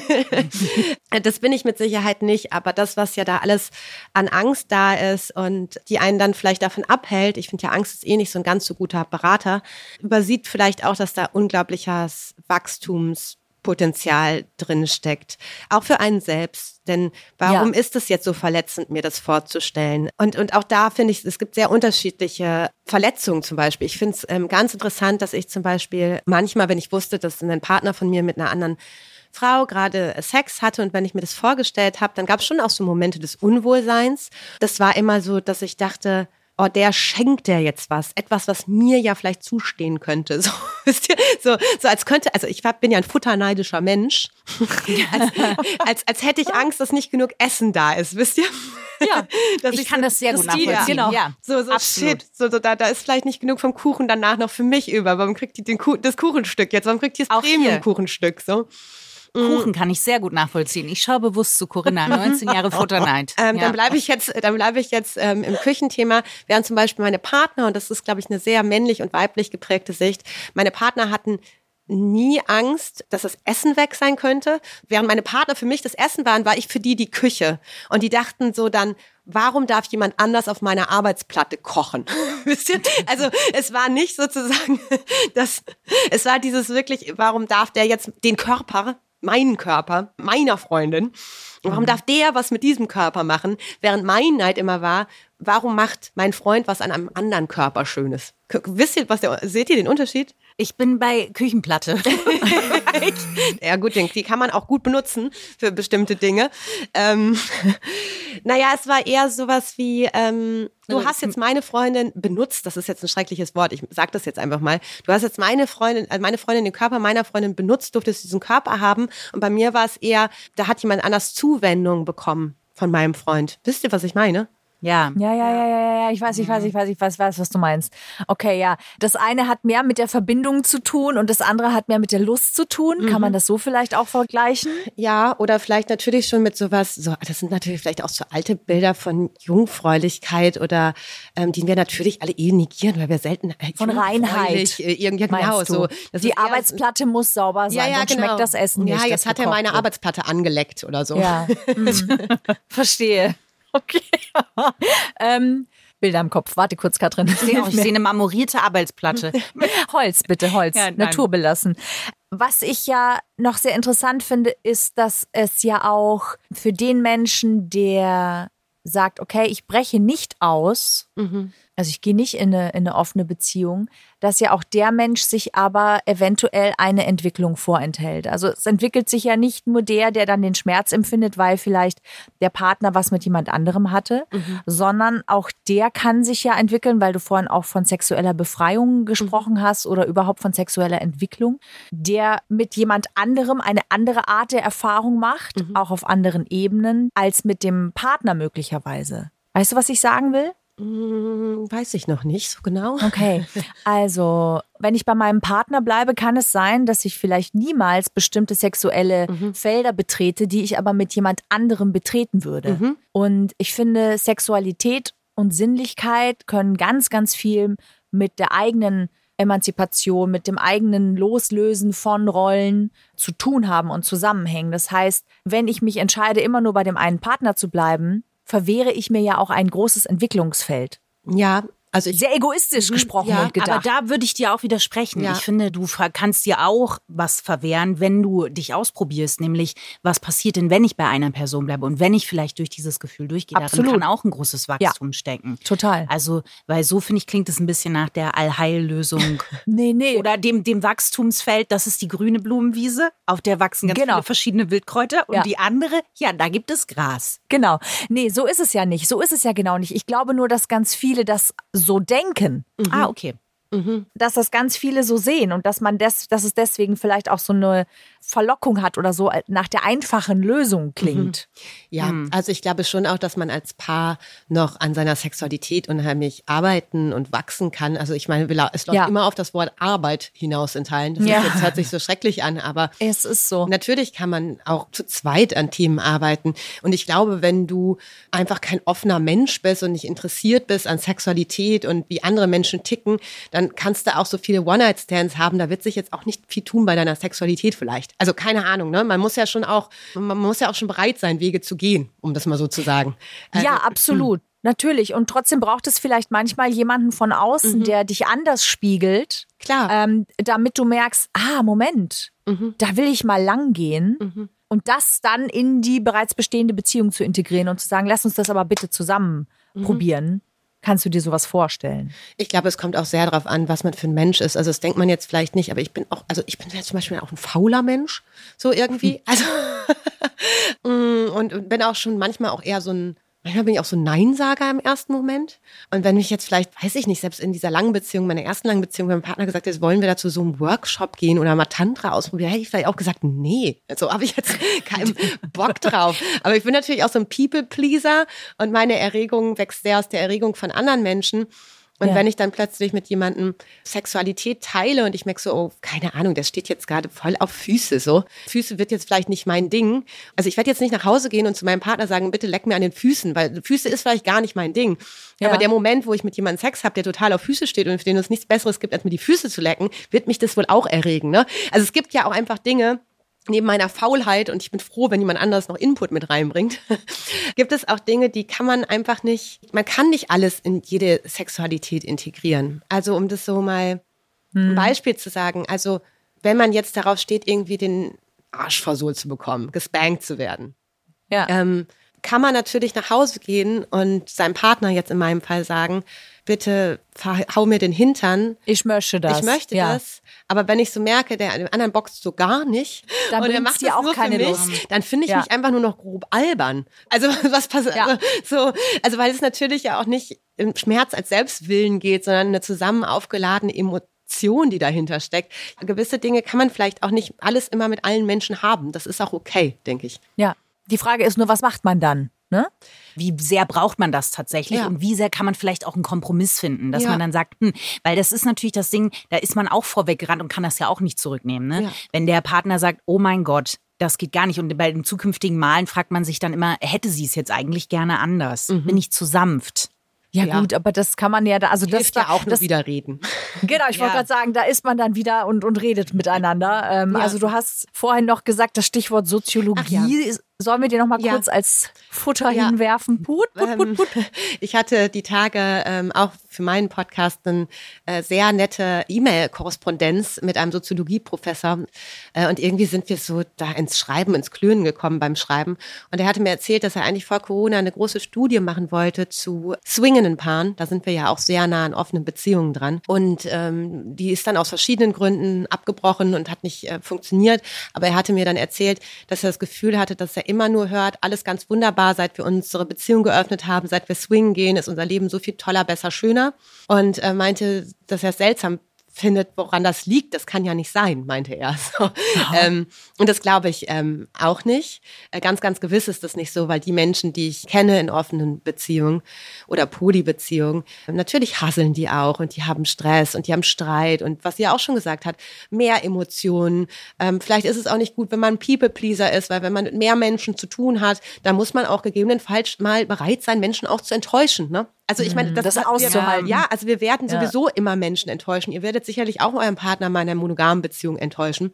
(laughs) das bin ich mit Sicherheit nicht, aber das, was ja da alles an Angst da ist und die einen dann vielleicht davon abhält, ich finde ja, Angst ist eh nicht so ein ganz so guter Berater, übersieht vielleicht auch, dass da unglaubliches Wachstumspotenzial drin steckt. Auch für einen selbst. Denn warum ist es jetzt so verletzend, mir das vorzustellen? Und, und auch da finde ich, es gibt sehr unterschiedliche Verletzungen zum Beispiel. Ich finde es ähm, ganz interessant, dass ich zum Beispiel manchmal, wenn ich wusste, dass ein Partner von mir mit einer anderen Frau gerade Sex hatte und wenn ich mir das vorgestellt habe, dann gab es schon auch so Momente des Unwohlseins. Das war immer so, dass ich dachte, oh, der schenkt der jetzt was, etwas, was mir ja vielleicht zustehen könnte. (laughs) So, wisst ihr, so, so als könnte, also ich bin ja ein futterneidischer Mensch, (laughs) als, als, als hätte ich Angst, dass nicht genug Essen da ist, wisst ihr? Ja, (laughs) Dass Ich kann das sehr gut nachvollziehen. genau. Ja, so, so absolut. shit, so, so da, da ist vielleicht nicht genug vom Kuchen danach noch für mich über. Warum kriegt die den Kuh, das Kuchenstück jetzt? Warum kriegt die das. Premium-Kuchenstück? So. Kuchen kann ich sehr gut nachvollziehen. Ich schaue bewusst zu Corinna, (laughs) 19 Jahre Futterneid. (laughs) Ähm, Ja. Dann bleibe ich jetzt, dann bleibe ich jetzt ähm, im Küchenthema. Während zum Beispiel meine Partner, und das ist, glaube ich, eine sehr männlich und weiblich geprägte Sicht, meine Partner hatten nie Angst, dass das Essen weg sein könnte. Während meine Partner für mich das Essen waren, war ich für die die Küche. Und die dachten so dann, warum darf jemand anders auf meiner Arbeitsplatte kochen? (laughs) Wisst ihr? Also es war nicht sozusagen, das, es war dieses wirklich, warum darf der jetzt den Körper meinen Körper, meiner Freundin. Warum darf der was mit diesem Körper machen? Während mein Neid immer war, warum macht mein Freund was an einem anderen Körper Schönes? Wisst ihr, was der, seht ihr den Unterschied? Ich bin bei Küchenplatte. (laughs) Ja gut, die kann man auch gut benutzen für bestimmte Dinge. Ähm, (laughs) naja, es war eher sowas wie, ähm, du hast jetzt meine Freundin benutzt, das ist jetzt ein schreckliches Wort, ich sag das jetzt einfach mal. Du hast jetzt meine Freundin, äh, meine Freundin den Körper meiner Freundin benutzt, durftest diesen Körper haben. Und bei mir war es eher, da hat jemand anders Zuwendung bekommen von meinem Freund. Wisst ihr, was ich meine? Ja. Ja, ja, ja, ja, ja, ich weiß, ich weiß, ich weiß, ich weiß, weiß, was du meinst. Okay, ja. Das eine hat mehr mit der Verbindung zu tun und das andere hat mehr mit der Lust zu tun. Kann man das so vielleicht auch vergleichen? Ja, oder vielleicht natürlich schon mit sowas, so, das sind natürlich vielleicht auch so alte Bilder von Jungfräulichkeit oder ähm, die wir natürlich alle eh negieren, weil wir selten äh, Von Reinheit. jungfräulich, Äh, irgendwie genau so. Die Arbeitsplatte muss sauber sein, ja, ja, sonst genau. schmeckt das Essen nicht. Ja, jetzt hat er meine. Arbeitsplatte angeleckt oder so. Ja, (laughs) mhm. (laughs) verstehe. (laughs) Okay. ähm, Bilder im Kopf. Warte kurz, Katrin. Ich sehe ich sehe eine marmorierte Arbeitsplatte. (laughs) Holz, bitte, Holz. Ja, naturbelassen. Was ich ja noch sehr interessant finde, ist, dass es ja auch für den Menschen, der sagt, okay, ich breche nicht aus, Mhm. Also ich gehe nicht in eine, in eine offene Beziehung, dass ja auch der Mensch sich aber eventuell eine Entwicklung vorenthält. Also es entwickelt sich ja nicht nur der, der dann den Schmerz empfindet, weil vielleicht der Partner was mit jemand anderem hatte, sondern auch der kann sich ja entwickeln, weil du vorhin auch von sexueller Befreiung gesprochen hast oder überhaupt von sexueller Entwicklung, der mit jemand anderem eine andere Art der Erfahrung macht, auch auf anderen Ebenen, als mit dem Partner möglicherweise. Weißt du, was ich sagen will? Hm, Weiß ich noch nicht so genau. Okay, also wenn ich bei meinem Partner bleibe, kann es sein, dass ich vielleicht niemals bestimmte sexuelle Felder betrete, die ich aber mit jemand anderem betreten würde. Und ich finde, Sexualität und Sinnlichkeit können ganz, ganz viel mit der eigenen Emanzipation, mit dem eigenen Loslösen von Rollen zu tun haben und zusammenhängen. Das heißt, wenn ich mich entscheide, immer nur bei dem einen Partner zu bleiben, verwehre ich mir ja auch ein großes Entwicklungsfeld. Ja, Also ich, Sehr egoistisch gesprochen ja, und gedacht. Aber da würde ich dir auch widersprechen. Ja. Ich finde, du kannst dir auch was verwehren, wenn du dich ausprobierst, nämlich was passiert denn, wenn ich bei einer Person bleibe und wenn ich vielleicht durch dieses Gefühl durchgehe. Absolut. Darin kann auch ein großes Wachstum stecken. Total. Also, weil so finde ich, klingt es ein bisschen nach der Allheillösung. (laughs) nee, nee. Oder dem, dem Wachstumsfeld, das ist die grüne Blumenwiese, auf der wachsen ganz Genau. viele verschiedene Wildkräuter. Und Ja. die andere, ja, da gibt es Gras. Genau. Nee, so ist es ja nicht. So ist es ja genau nicht. Ich glaube nur, dass ganz viele das so denken. Ah, okay. Dass das ganz viele so sehen und dass man des, dass es deswegen vielleicht auch so eine Verlockung hat oder so nach der einfachen Lösung klingt. Ja, also ich glaube schon auch, dass man als Paar noch an seiner Sexualität unheimlich arbeiten und wachsen kann. Also ich meine, es läuft Ja. immer auf das Wort Arbeit hinaus in Teilen. Das, Ja. ist, das hört sich so schrecklich an, aber Es ist so. Natürlich kann man auch zu zweit an Themen arbeiten. Und ich glaube, wenn du einfach kein offener Mensch bist und nicht interessiert bist an Sexualität und wie andere Menschen ticken, dann kannst du auch so viele One-Night-Stands haben. Da wird sich jetzt auch nicht viel tun bei deiner Sexualität vielleicht. Also keine Ahnung, ne? Man muss ja schon auch, man muss ja auch schon bereit sein, Wege zu gehen, um das mal so zu sagen. Also, ja, absolut. Natürlich. Und trotzdem braucht es vielleicht manchmal jemanden von außen, der dich anders spiegelt, Klar. ähm, damit du merkst, ah, Moment, da will ich mal lang gehen. Und das dann in die bereits bestehende Beziehung zu integrieren und zu sagen, lass uns das aber bitte zusammen probieren. Kannst du dir sowas vorstellen? Ich glaube, es kommt auch sehr darauf an, was man für ein Mensch ist. Also das denkt man jetzt vielleicht nicht, aber ich bin auch, also ich bin ja zum Beispiel auch ein fauler Mensch, so irgendwie. (laughs) Also (laughs) Mm, und bin auch schon manchmal auch eher so ein, manchmal bin ich auch so ein Neinsager im ersten Moment. Und wenn mich jetzt vielleicht, weiß ich nicht, selbst in dieser langen Beziehung, meiner ersten langen Beziehung, wenn mein Partner gesagt hat, jetzt wollen wir da zu so einem Workshop gehen oder mal Tantra ausprobieren, hätte ich vielleicht auch gesagt, nee, so habe ich jetzt (laughs) keinen Bock drauf. Aber ich bin natürlich auch so ein People-Pleaser und meine Erregung wächst sehr aus der Erregung von anderen Menschen. Und Ja. wenn ich dann plötzlich mit jemandem Sexualität teile und ich merke so, oh, keine Ahnung, der steht jetzt gerade voll auf Füße so. Füße wird jetzt vielleicht nicht mein Ding. Also ich werde jetzt nicht nach Hause gehen und zu meinem Partner sagen, bitte leck mir an den Füßen, weil Füße ist vielleicht gar nicht mein Ding. Ja. Aber der Moment, wo ich mit jemandem Sex habe, der total auf Füße steht und für den es nichts Besseres gibt, als mir die Füße zu lecken, wird mich das wohl auch erregen. Ne? Also es gibt ja auch einfach Dinge, neben meiner Faulheit, und ich bin froh, wenn jemand anderes noch Input mit reinbringt, (laughs) gibt es auch Dinge, die kann man einfach nicht, man kann nicht alles in jede Sexualität integrieren. Also um das so mal ein Beispiel zu sagen, also wenn man jetzt darauf steht, irgendwie den Arsch versohlt zu bekommen, gespankt zu werden, Ja. ähm, kann man natürlich nach Hause gehen und seinem Partner jetzt in meinem Fall sagen, bitte verhau- hau mir den Hintern, ich möchte das. ich möchte ja. das, aber wenn ich so merke, der dem anderen boxt so gar nicht Dann und er macht das auch nur keine für mich, Lust. dann finde ich Ja. mich einfach nur noch grob albern. Also (laughs) was passiert? Ja. Also, so, also weil es natürlich ja auch nicht im Schmerz als Selbstwillen geht, sondern eine zusammen aufgeladene Emotion, die dahinter steckt. Gewisse Dinge kann man vielleicht auch nicht alles immer mit allen Menschen haben. Das ist auch okay, denke ich. ja. Die Frage ist nur, was macht man dann? Ne? Wie sehr braucht man das tatsächlich Ja. und wie sehr kann man vielleicht auch einen Kompromiss finden, dass Ja. man dann sagt, hm, weil das ist natürlich das Ding, da ist man auch vorweggerannt und kann das ja auch nicht zurücknehmen. Ne? Ja. Wenn der Partner sagt, oh mein Gott, das geht gar nicht. Und bei den zukünftigen Malen fragt man sich dann immer, hätte sie es jetzt eigentlich gerne anders? Bin ich zu sanft? Ja, Ja. gut, aber das kann man ja, da, also das Hilft ja war- auch das, wieder reden. (laughs) Genau, ich wollte Ja. gerade sagen, da ist man dann wieder und, und redet miteinander. Ähm, Ja. Also du hast vorhin noch gesagt, das Stichwort Soziologie. Ach Sollen wir dir noch mal Ja. kurz als Futter Ja. hinwerfen? Put, put, put, Ähm, put. (laughs) Ich hatte die Tage ähm, auch für meinen Podcast eine äh, sehr nette E-Mail-Korrespondenz mit einem Soziologieprofessor. Äh, und irgendwie sind wir so da ins Schreiben, ins Klönen gekommen beim Schreiben. Und er hatte mir erzählt, dass er eigentlich vor Corona eine große Studie machen wollte zu swingenden Paaren. Da sind wir ja auch sehr nah an offenen Beziehungen dran. Und ähm, die ist dann aus verschiedenen Gründen abgebrochen und hat nicht äh, funktioniert. Aber er hatte mir dann erzählt, dass er das Gefühl hatte, dass er immer nur hört, alles ganz wunderbar, seit wir unsere Beziehung geöffnet haben, seit wir swingen gehen, ist unser Leben so viel toller, besser, schöner. Und er meinte, dass er es seltsam findet, woran das liegt. Das kann ja nicht sein, meinte er. (laughs) So. Ähm, und das glaube ich ähm, auch nicht. Äh, ganz, ganz gewiss ist das nicht so, weil die Menschen, die ich kenne in offenen Beziehungen oder Polybeziehungen, äh, natürlich hasseln die auch und die haben Stress und die haben Streit und was sie ja auch schon gesagt hat, mehr Emotionen. Ähm, vielleicht ist es auch nicht gut, wenn man People-Pleaser ist, weil wenn man mit mehr Menschen zu tun hat, dann muss man auch gegebenenfalls mal bereit sein, Menschen auch zu enttäuschen. Ne? Also ich meine, das, das wir- auszuhalten. Ja, also wir werden Ja. sowieso immer Menschen enttäuschen. Ihr werdet sicherlich auch euren Partner mal in einer monogamen Beziehung enttäuschen,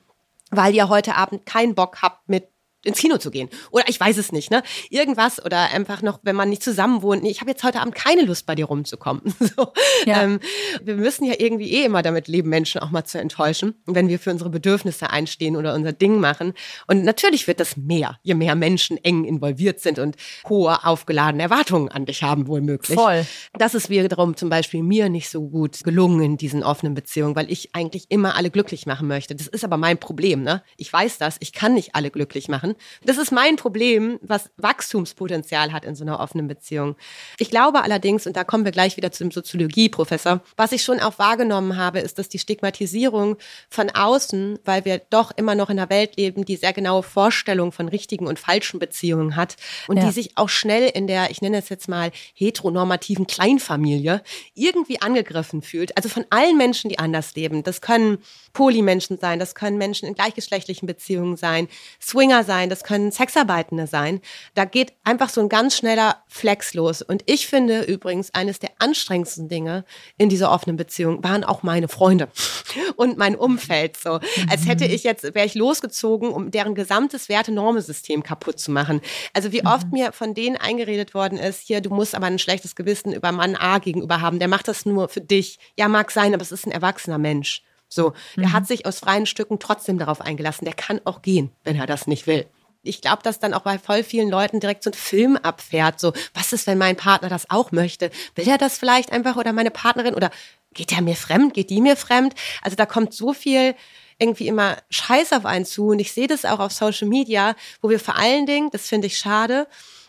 weil ihr heute Abend keinen Bock habt, mit ins Kino zu gehen. Oder ich weiß es nicht, ne? Irgendwas oder einfach noch, wenn man nicht zusammen wohnt. Nee, ich habe jetzt heute Abend keine Lust, bei dir rumzukommen. (laughs) So, Ja. ähm, wir müssen ja irgendwie eh immer damit leben, Menschen auch mal zu enttäuschen, wenn wir für unsere Bedürfnisse einstehen oder unser Ding machen. Und natürlich wird das mehr, je mehr Menschen eng involviert sind und hohe aufgeladene Erwartungen an dich haben, wohl möglich. Voll. Das ist wiederum zum Beispiel mir nicht so gut gelungen in diesen offenen Beziehungen, weil ich eigentlich immer alle glücklich machen möchte. Das ist aber mein Problem, ne? Ich weiß das, ich kann nicht alle glücklich machen. Das ist mein Problem, was Wachstumspotenzial hat in so einer offenen Beziehung. Ich glaube allerdings, und da kommen wir gleich wieder zum Soziologieprofessor, was ich schon auch wahrgenommen habe, ist, dass die Stigmatisierung von außen, weil wir doch immer noch in einer Welt leben, die sehr genaue Vorstellung von richtigen und falschen Beziehungen hat und Ja. die sich auch schnell in der, ich nenne es jetzt mal, heteronormativen Kleinfamilie irgendwie angegriffen fühlt. Also von allen Menschen, die anders leben. Das können Polymenschen sein, das können Menschen in gleichgeschlechtlichen Beziehungen sein, Swinger sein, das können Sexarbeitende sein. Da geht einfach so ein ganz schneller Flex los. Und ich finde übrigens, eines der anstrengendsten Dinge in dieser offenen Beziehung waren auch meine Freunde (laughs) und mein Umfeld. So, als hätte ich jetzt, wäre ich losgezogen, um deren gesamtes Werte-Normensystem kaputt zu machen. Also wie oft mir von denen eingeredet worden ist, hier, du musst aber ein schlechtes Gewissen über Mann A gegenüber haben, der macht das nur für dich. Ja, mag sein, aber es ist ein erwachsener Mensch. So, der hat sich aus freien Stücken trotzdem darauf eingelassen. Der kann auch gehen, wenn er das nicht will. Ich glaube, dass dann auch bei voll vielen Leuten direkt so ein Film abfährt. So, was ist, wenn mein Partner das auch möchte? Will er das vielleicht einfach oder meine Partnerin oder geht er mir fremd? Geht die mir fremd? Also da kommt so viel irgendwie immer Scheiß auf einen zu und ich sehe das auch auf Social Media, wo wir vor allen Dingen, das finde ich schade,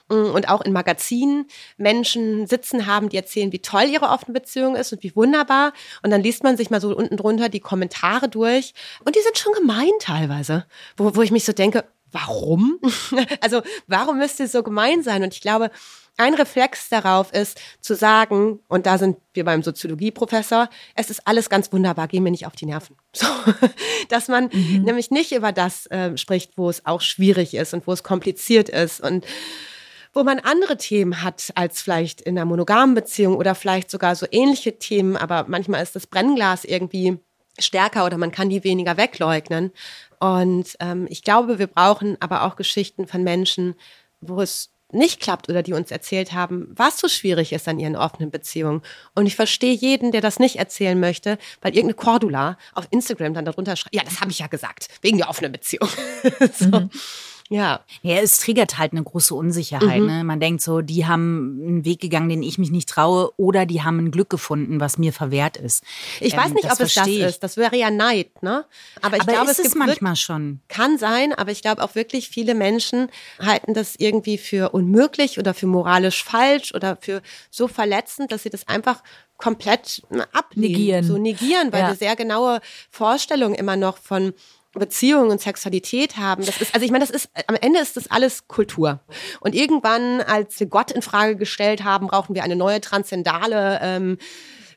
mm, und auch in Magazinen Menschen sitzen haben, die erzählen, wie toll ihre offene Beziehung ist und wie wunderbar. Und dann liest man sich mal so unten drunter die Kommentare durch. Und die sind schon gemein teilweise, wo, wo ich mich so denke, warum? (laughs) also warum müsst ihr so gemein sein? Und ich glaube, ein Reflex darauf ist zu sagen, und da sind wir beim Soziologieprofessor, es ist alles ganz wunderbar, geh mir nicht auf die Nerven. (laughs) So, dass man nämlich nicht über das äh, spricht, wo es auch schwierig ist und wo es kompliziert ist und wo man andere Themen hat als vielleicht in einer monogamen Beziehung oder vielleicht sogar so ähnliche Themen, aber manchmal ist das Brennglas irgendwie stärker oder man kann die weniger wegleugnen. Und ähm, ich glaube, wir brauchen aber auch Geschichten von Menschen, wo es nicht klappt oder die uns erzählt haben, was so schwierig ist an ihren offenen Beziehungen. Und ich verstehe jeden, der das nicht erzählen möchte, weil irgendeine Cordula auf Instagram dann darunter schreibt, ja, das habe ich ja gesagt, wegen der offenen Beziehung. (laughs) so. Ja. Ja, es triggert halt eine große Unsicherheit. Mhm. Ne? Man denkt so, die haben einen Weg gegangen, den ich mich nicht traue, oder die haben ein Glück gefunden, was mir verwehrt ist. Ich Ähm, weiß nicht, ob es das ist. Das wäre ja Neid, ne? Aber ich Aber glaube, ist es es gibt manchmal schon. Kann sein, aber ich glaube auch wirklich, viele Menschen halten das irgendwie für unmöglich oder für moralisch falsch oder für so verletzend, dass sie das einfach komplett ablehnen, Negieren. so negieren, weil Ja. wir sehr genaue Vorstellungen immer noch von Beziehung und Sexualität haben. Das ist, also ich meine, das ist, am Ende ist das alles Kultur. Und irgendwann, als wir Gott in Frage gestellt haben, brauchen wir eine neue transzendale, ähm,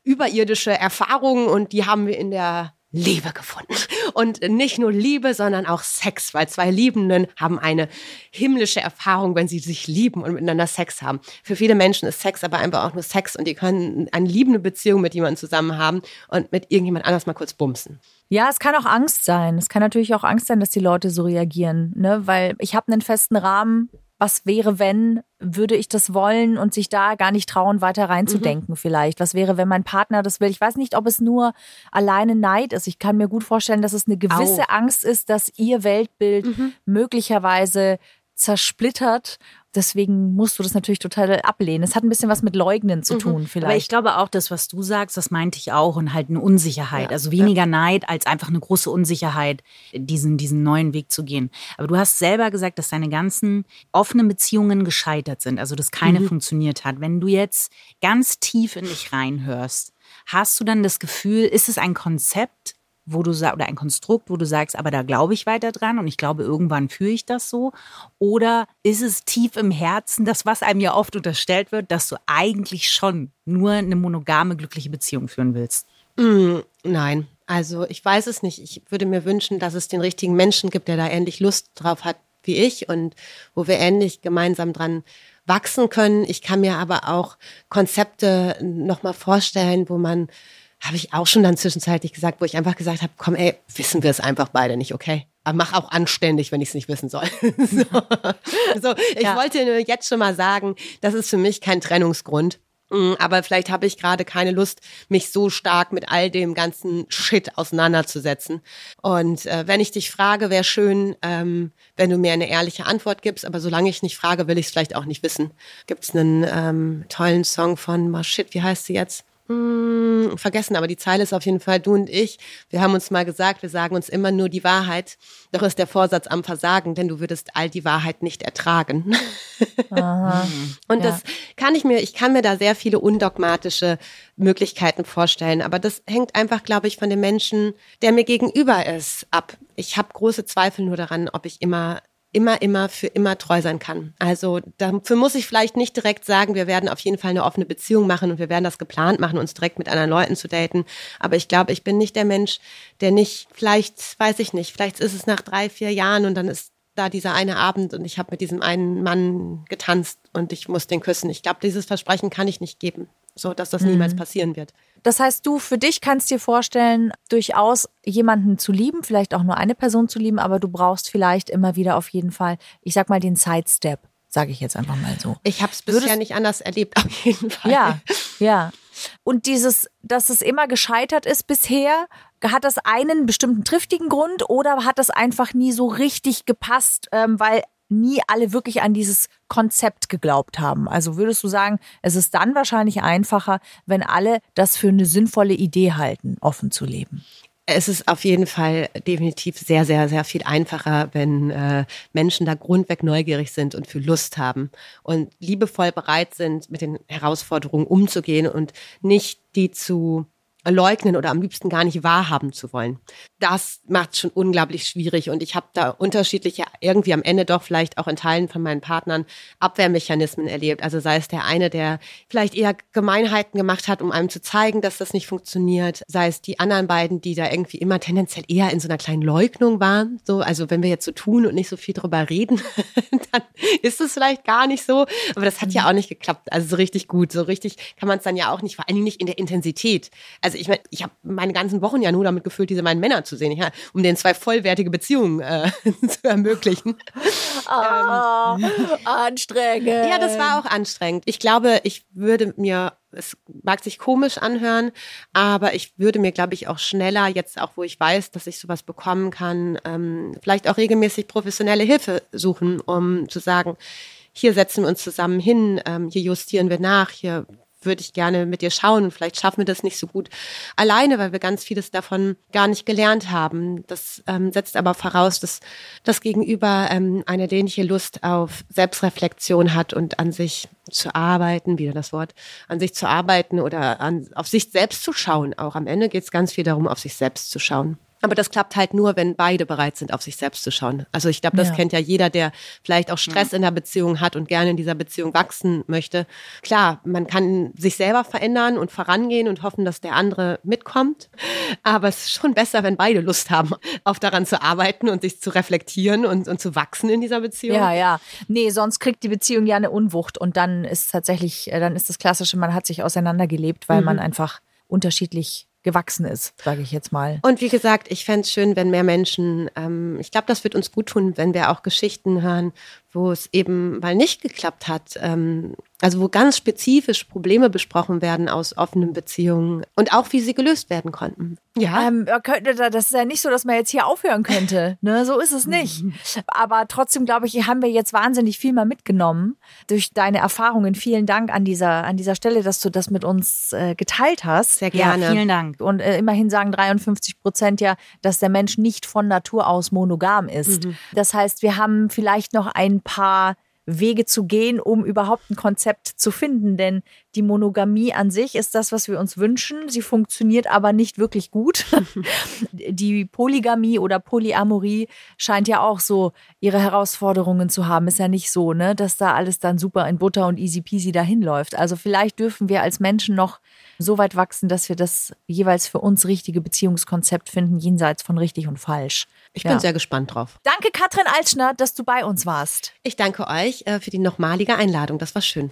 überirdische Erfahrung und die haben wir in der Liebe gefunden. Und nicht nur Liebe, sondern auch Sex, weil zwei Liebenden haben eine himmlische Erfahrung, wenn sie sich lieben und miteinander Sex haben. Für viele Menschen ist Sex aber einfach auch nur Sex und die können eine liebende Beziehung mit jemandem zusammen haben und mit irgendjemand anders mal kurz bumsen. Ja, es kann auch Angst sein. Es kann natürlich auch Angst sein, dass die Leute so reagieren, ne? Weil ich habe einen festen Rahmen. Was wäre, wenn, würde ich das wollen und sich da gar nicht trauen, weiter reinzudenken vielleicht? Was wäre, wenn mein Partner das will? Ich weiß nicht, ob es nur alleine Neid ist. Ich kann mir gut vorstellen, dass es eine gewisse Au. Angst ist, dass ihr Weltbild möglicherweise zersplittert. Deswegen musst du das natürlich total ablehnen. Es hat ein bisschen was mit Leugnen zu tun, vielleicht. Aber ich glaube auch, das, was du sagst, das meinte ich auch und halt eine Unsicherheit. Also weniger Neid als einfach eine große Unsicherheit, diesen, diesen neuen Weg zu gehen. Aber du hast selber gesagt, dass deine ganzen offenen Beziehungen gescheitert sind, also dass keine funktioniert hat. Wenn du jetzt ganz tief in dich reinhörst, hast du dann das Gefühl, ist es ein Konzept, wo du sagst, oder ein Konstrukt, wo du sagst, aber da glaube ich weiter dran und ich glaube, irgendwann führe ich das so? Oder ist es tief im Herzen, das, was einem ja oft unterstellt wird, dass du eigentlich schon nur eine monogame, glückliche Beziehung führen willst? Mm, nein, also ich weiß es nicht. Ich würde mir wünschen, dass es den richtigen Menschen gibt, der da ähnlich Lust drauf hat wie ich und wo wir ähnlich gemeinsam dran wachsen können. Ich kann mir aber auch Konzepte nochmal vorstellen, wo man, habe ich auch schon dann zwischenzeitlich gesagt, wo ich einfach gesagt habe, komm ey, wissen wir es einfach beide nicht, okay? Aber mach auch anständig, wenn ich es nicht wissen soll. (laughs) so. so, ich Ja. wollte nur jetzt schon mal sagen, das ist für mich kein Trennungsgrund. Mm, Aber vielleicht habe ich gerade keine Lust, mich so stark mit all dem ganzen Shit auseinanderzusetzen. Und äh, wenn ich dich frage, wäre schön, ähm, wenn du mir eine ehrliche Antwort gibst. Aber solange ich nicht frage, will ich es vielleicht auch nicht wissen. Gibt es einen ähm, tollen Song von, oh shit, wie heißt sie jetzt? Hm, vergessen, aber die Zeile ist auf jeden Fall du und ich. Wir haben uns mal gesagt, wir sagen uns immer nur die Wahrheit. Doch ist der Vorsatz am Versagen, denn du würdest all die Wahrheit nicht ertragen. (laughs) Und das kann ich mir, ich kann mir da sehr viele undogmatische Möglichkeiten vorstellen. Aber das hängt einfach, glaube ich, von dem Menschen, der mir gegenüber ist, ab. Ich habe große Zweifel nur daran, ob ich immer immer, immer für immer treu sein kann. Also dafür muss ich vielleicht nicht direkt sagen, wir werden auf jeden Fall eine offene Beziehung machen und wir werden das geplant machen, uns direkt mit anderen Leuten zu daten. Aber ich glaube, ich bin nicht der Mensch, der nicht, vielleicht, weiß ich nicht, vielleicht ist es nach drei, vier Jahren und dann ist da dieser eine Abend und ich habe mit diesem einen Mann getanzt und ich muss den küssen. Ich glaube, dieses Versprechen kann ich nicht geben, so dass das niemals passieren wird. Das heißt, du für dich kannst dir vorstellen, durchaus jemanden zu lieben, vielleicht auch nur eine Person zu lieben, aber du brauchst vielleicht immer wieder auf jeden Fall, ich sag mal, den Sidestep, sage ich jetzt einfach mal so. Ich habe es bisher nicht anders erlebt, (laughs) auf jeden Fall. Ja, ja. Und dieses, dass es immer gescheitert ist bisher, hat das einen bestimmten triftigen Grund oder hat das einfach nie so richtig gepasst, ähm, weil nie alle wirklich an dieses Konzept geglaubt haben? Also würdest du sagen, es ist dann wahrscheinlich einfacher, wenn alle das für eine sinnvolle Idee halten, offen zu leben? Es ist auf jeden Fall definitiv sehr, sehr, sehr viel einfacher, wenn äh, Menschen da grundweg neugierig sind und für Lust haben und liebevoll bereit sind, mit den Herausforderungen umzugehen und nicht die zu leugnen oder am liebsten gar nicht wahrhaben zu wollen. Das macht schon unglaublich schwierig und ich habe da unterschiedliche, irgendwie am Ende doch vielleicht auch in Teilen von meinen Partnern Abwehrmechanismen erlebt. Also sei es der eine, der vielleicht eher Gemeinheiten gemacht hat, um einem zu zeigen, dass das nicht funktioniert, sei es die anderen beiden, die da irgendwie immer tendenziell eher in so einer kleinen Leugnung waren. So, also wenn wir jetzt so tun und nicht so viel drüber reden, (laughs) dann ist es vielleicht gar nicht so. Aber das hat ja auch nicht geklappt. Also so richtig gut, so richtig kann man es dann ja auch nicht, vor allen Dingen nicht in der Intensität. Also ich meine, ich habe meine ganzen Wochen ja nur damit gefüllt, diese beiden Männer zu sehen, ja, um denen zwei vollwertige Beziehungen äh, (laughs) zu ermöglichen. Ah, anstrengend. Ja, das war auch anstrengend. Ich glaube, ich würde mir, es mag sich komisch anhören, aber ich würde mir, glaube ich, auch schneller, jetzt auch wo ich weiß, dass ich sowas bekommen kann, ähm, vielleicht auch regelmäßig professionelle Hilfe suchen, um zu sagen, hier setzen wir uns zusammen hin, ähm, hier justieren wir nach, hier würde ich gerne mit dir schauen vielleicht schaffen wir das nicht so gut alleine, weil wir ganz vieles davon gar nicht gelernt haben. Das ähm, setzt aber voraus, dass das Gegenüber ähm, eine ähnliche Lust auf Selbstreflexion hat und an sich zu arbeiten, wieder das Wort, an sich zu arbeiten oder an, auf sich selbst zu schauen. Auch am Ende geht es ganz viel darum, auf sich selbst zu schauen. Aber das klappt halt nur, wenn beide bereit sind, auf sich selbst zu schauen. Also ich glaube, das Ja. kennt ja jeder, der vielleicht auch Stress in der Beziehung hat und gerne in dieser Beziehung wachsen möchte. Klar, man kann sich selber verändern und vorangehen und hoffen, dass der andere mitkommt. Aber es ist schon besser, wenn beide Lust haben, auf daran zu arbeiten und sich zu reflektieren und, und zu wachsen in dieser Beziehung. Ja, ja. Nee, sonst kriegt die Beziehung ja eine Unwucht und dann ist tatsächlich, äh, dann ist das Klassische, man hat sich auseinandergelebt, weil man einfach unterschiedlich gewachsen ist, sage ich jetzt mal. Und wie gesagt, ich fände es schön, wenn mehr Menschen, ähm, ich glaube, das wird uns gut tun, wenn wir auch Geschichten hören, wo es eben mal nicht geklappt hat. Ähm, also wo ganz spezifisch Probleme besprochen werden aus offenen Beziehungen und auch wie sie gelöst werden konnten. Ja. Ähm, ja, könnte da- das ist ja nicht so, dass man jetzt hier aufhören könnte. (laughs) Ne? So ist es nicht. Aber trotzdem, glaube ich, haben wir jetzt wahnsinnig viel mal mitgenommen durch deine Erfahrungen. Vielen Dank an dieser, an dieser Stelle, dass du das mit uns äh, geteilt hast. Sehr Ja, gerne. vielen Dank. Und äh, immerhin sagen 53 Prozent ja, dass der Mensch nicht von Natur aus monogam ist. Das heißt, wir haben vielleicht noch ein paar Wege zu gehen, um überhaupt ein Konzept zu finden. Denn die Monogamie an sich ist das, was wir uns wünschen. Sie funktioniert aber nicht wirklich gut. (laughs) die Polygamie oder Polyamorie scheint ja auch so ihre Herausforderungen zu haben. Ist ja nicht so, ne, dass da alles dann super in Butter und easy peasy dahin läuft. Also vielleicht dürfen wir als Menschen noch so weit wachsen, dass wir das jeweils für uns richtige Beziehungskonzept finden, jenseits von richtig und falsch. Ich Ja. bin sehr gespannt drauf. Danke, Katrin Altschner, dass du bei uns warst. Ich danke euch äh, für die nochmalige Einladung. Das war schön.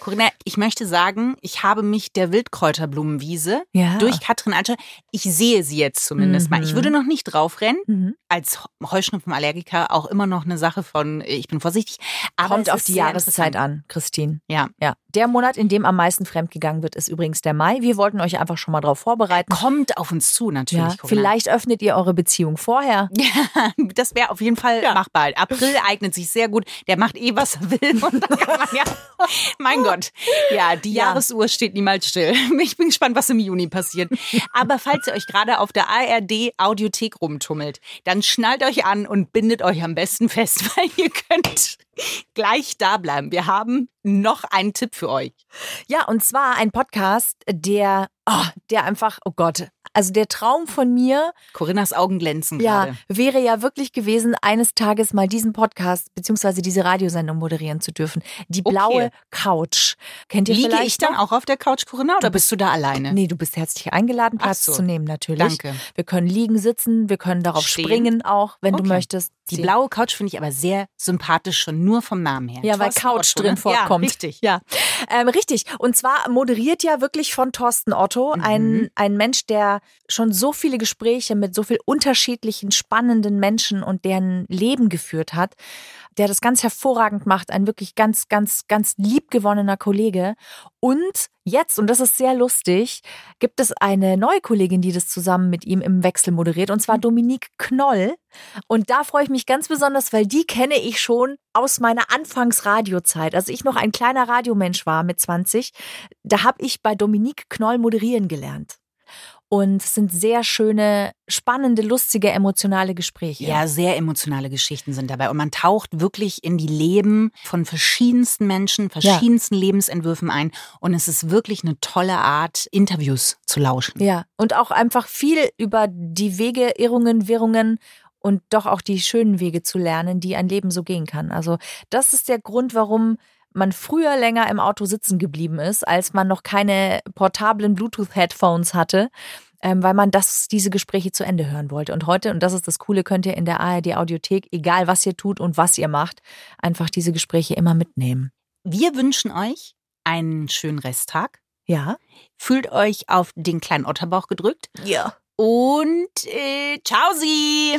Corinna, ich möchte sagen, ich habe mich der Wildkräuterblumenwiese Ja. durch Katrin Altscher, ich sehe sie jetzt zumindest mal. Ich würde noch nicht draufrennen. Mhm. Als Heuschnupfenallergiker auch immer noch eine Sache von, äh, ich bin vorsichtig. Aber Kommt auf die Jahreszeit an, Christine. Ja. Ja. Der Monat, in dem am meisten fremdgegangen wird, ist übrigens der Mai. Wir wollten euch einfach schon mal drauf vorbereiten. Kommt auf uns zu, natürlich. Ja, Corinna. vielleicht öffnet ihr eure Beziehung vorher. (laughs) Ja, das wäre auf jeden Fall machbar. April eignet sich sehr gut. Der macht eh, was er will. Und dann kann man ja, (laughs) mein Gott. Ja, die Ja. Jahresuhr steht niemals still. (laughs) Ich bin gespannt, was im Juni passiert. Aber falls ihr euch gerade auf der ARD Audiothek rumtummelt, dann schnallt euch an und bindet euch am besten fest, (laughs) weil ihr könnt gleich da bleiben. Wir haben noch einen Tipp für euch. Ja, und zwar ein Podcast, der, oh, der einfach, oh Gott, also der Traum von mir, Corinnas Augen glänzen ja, gerade. wäre ja wirklich gewesen, eines Tages mal diesen Podcast beziehungsweise diese Radiosendung moderieren zu dürfen. Die Okay. blaue Couch. Kennt ihr Liege vielleicht ich dann noch? auch auf der Couch, Corinna, oder bist du da alleine? Nee, du bist herzlich eingeladen, Platz so. zu nehmen natürlich. Danke. Wir können liegen, sitzen, wir können darauf Stehen. springen auch, wenn du Okay. möchtest. Die blaue Couch finde ich aber sehr sympathisch, schon nur vom Namen her. Ja, weil Thorsten Couch Otto, drin ne? vorkommt. Ja, richtig. Ja, ähm, richtig. Und zwar moderiert ja wirklich von Thorsten Otto, Mhm. ein, ein Mensch, der schon so viele Gespräche mit so viel unterschiedlichen, spannenden Menschen und deren Leben geführt hat, der das ganz hervorragend macht, ein wirklich ganz, ganz, ganz liebgewonnener Kollege. Und jetzt, und das ist sehr lustig, gibt es eine neue Kollegin, die das zusammen mit ihm im Wechsel moderiert, und zwar Dominique Knoll. Und da freue ich mich ganz besonders, weil die kenne ich schon aus meiner Anfangsradiozeit. Als ich noch ein kleiner Radiomensch war mit 20, da habe ich bei Dominique Knoll moderieren gelernt. Und es sind sehr schöne, spannende, lustige, emotionale Gespräche. Ja, sehr emotionale Geschichten sind dabei. Und man taucht wirklich in die Leben von verschiedensten Menschen, verschiedensten Lebensentwürfen ein. Und es ist wirklich eine tolle Art, Interviews zu lauschen. Ja, und auch einfach viel über die Wege, Irrungen, Wirrungen und doch auch die schönen Wege zu lernen, die ein Leben so gehen kann. Also das ist der Grund, warum man früher länger im Auto sitzen geblieben ist, als man noch keine portablen Bluetooth-Headphones hatte, ähm, weil man das, diese Gespräche zu Ende hören wollte. Und heute, und das ist das Coole, könnt ihr in der ARD-Audiothek, egal was ihr tut und was ihr macht, einfach diese Gespräche immer mitnehmen. Wir wünschen euch einen schönen Resttag. Ja? Fühlt euch auf den kleinen Otterbauch gedrückt. Ja. Und äh, ciao sie!